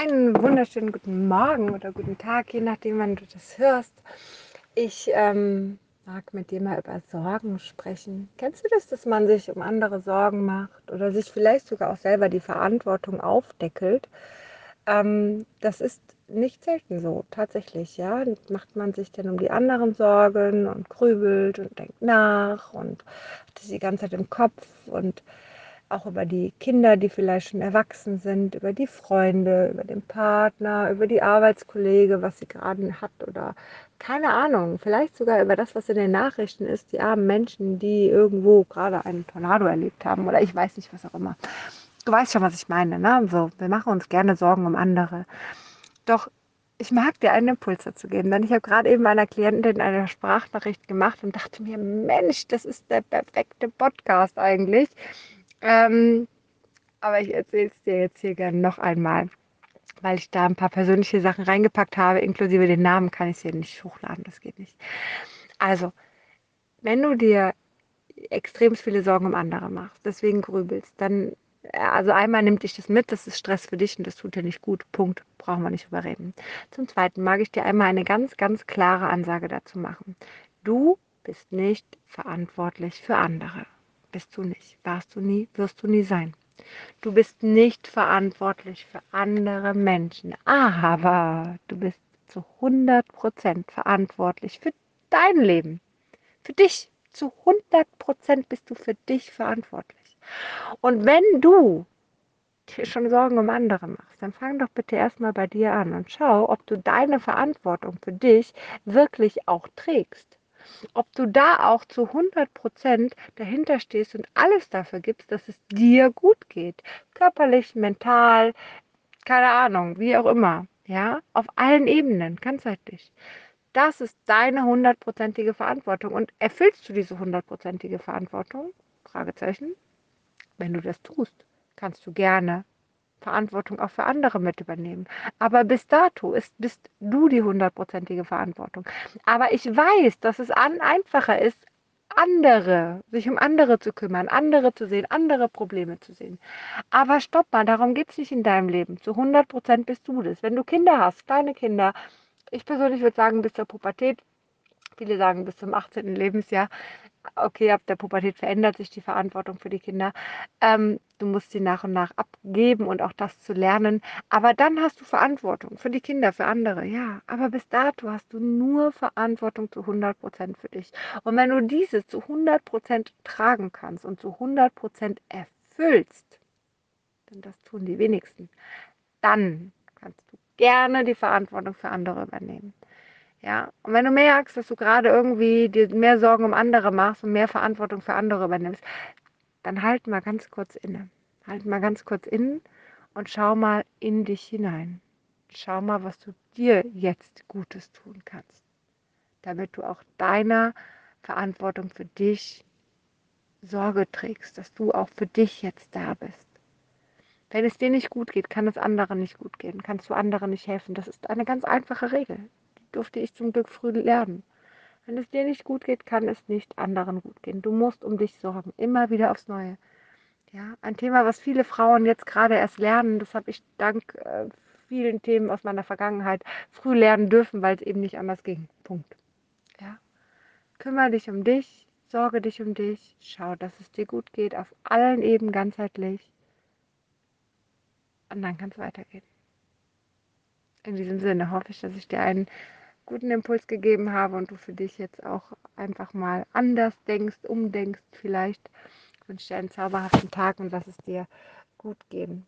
Einen wunderschönen guten Morgen oder guten Tag, je nachdem, wann du das hörst. Ich ähm, mag mit dir mal über Sorgen sprechen. Kennst du das, dass man sich um andere Sorgen macht oder sich vielleicht sogar auch selber die Verantwortung aufdeckelt? Ähm, das ist nicht selten so, tatsächlich, ja. Macht man sich dann um die anderen Sorgen und grübelt und denkt nach und hat das die ganze Zeit im Kopf und auch über die Kinder, die vielleicht schon erwachsen sind, über die Freunde, über den Partner, über die Arbeitskollege, was sie gerade hat oder keine Ahnung, vielleicht sogar über das, was in den Nachrichten ist, die armen Menschen, die irgendwo gerade einen Tornado erlebt haben oder ich weiß nicht, was auch immer. Du weißt schon, was ich meine, ne? So, wir machen uns gerne Sorgen um andere. Doch ich mag dir einen Impuls dazu geben, denn ich habe gerade eben meiner Klientin eine Sprachnachricht gemacht und dachte mir, Mensch, das ist der perfekte Podcast eigentlich ähm, aber ich erzähle es dir jetzt hier gerne noch einmal, weil ich da ein paar persönliche Sachen reingepackt habe, inklusive den Namen kann ich hier nicht hochladen, das geht nicht. Also, wenn du dir extrem viele Sorgen um andere machst, deswegen grübelst, dann, äh, also einmal nimmt dich das mit, das ist Stress für dich und das tut dir nicht gut. Punkt. Brauchen wir nicht überreden. Zum Zweiten mag ich dir einmal eine ganz, ganz klare Ansage dazu machen. Du bist nicht verantwortlich für andere. Bist du nicht. Warst du nie, wirst du nie sein. Du bist nicht verantwortlich für andere Menschen, aber du bist zu 100% verantwortlich für dein Leben. Für dich. Zu 100% bist du für dich verantwortlich. Und wenn du dir schon Sorgen um andere machst, dann fang doch bitte erstmal bei dir an und schau, ob du deine Verantwortung für dich wirklich auch trägst ob du da auch zu 100 Prozent dahinter stehst und alles dafür gibst, dass es dir gut geht. Körperlich, mental, keine Ahnung, wie auch immer. Ja, auf allen Ebenen, ganzheitlich. Das ist deine hundertprozentige Verantwortung. Und erfüllst du diese hundertprozentige Verantwortung? Fragezeichen. Wenn du das tust, kannst du gerne Verantwortung auch für andere mit übernehmen. Aber bis dato ist, bist du die hundertprozentige Verantwortung. Aber ich weiß, dass es an, einfacher ist, andere, sich um andere zu kümmern, andere zu sehen, andere Probleme zu sehen. Aber stopp mal, darum geht es nicht in deinem Leben. Zu 100 Prozent bist du das. Wenn du Kinder hast, kleine Kinder, ich persönlich würde sagen, bis zur Pubertät, viele sagen bis zum 18. Lebensjahr, okay, ab der Pubertät verändert sich die Verantwortung für die Kinder. Ähm, du musst sie nach und nach abgeben und auch das zu lernen. Aber dann hast du Verantwortung für die Kinder, für andere. Ja, aber bis dato hast du nur Verantwortung zu 100 Prozent für dich. Und wenn du diese zu 100 Prozent tragen kannst und zu 100 Prozent erfüllst, denn das tun die wenigsten, dann kannst du gerne die Verantwortung für andere übernehmen. Ja, und wenn du merkst, dass du gerade irgendwie dir mehr Sorgen um andere machst und mehr Verantwortung für andere übernimmst, dann halt mal ganz kurz inne. Halt mal ganz kurz innen und schau mal in dich hinein. Schau mal, was du dir jetzt Gutes tun kannst, damit du auch deiner Verantwortung für dich Sorge trägst, dass du auch für dich jetzt da bist. Wenn es dir nicht gut geht, kann es anderen nicht gut gehen, kannst du anderen nicht helfen. Das ist eine ganz einfache Regel durfte ich zum Glück früh lernen. Wenn es dir nicht gut geht, kann es nicht anderen gut gehen. Du musst um dich sorgen, immer wieder aufs Neue. Ja, ein Thema, was viele Frauen jetzt gerade erst lernen, das habe ich dank äh, vielen Themen aus meiner Vergangenheit früh lernen dürfen, weil es eben nicht anders ging. Punkt. Ja. Kümmere dich um dich, sorge dich um dich, schau, dass es dir gut geht, auf allen Ebenen ganzheitlich. Und dann kann es weitergehen. In diesem Sinne hoffe ich, dass ich dir einen guten Impuls gegeben habe und du für dich jetzt auch einfach mal anders denkst, umdenkst vielleicht. Ich wünsche dir einen zauberhaften Tag und lass es dir gut gehen.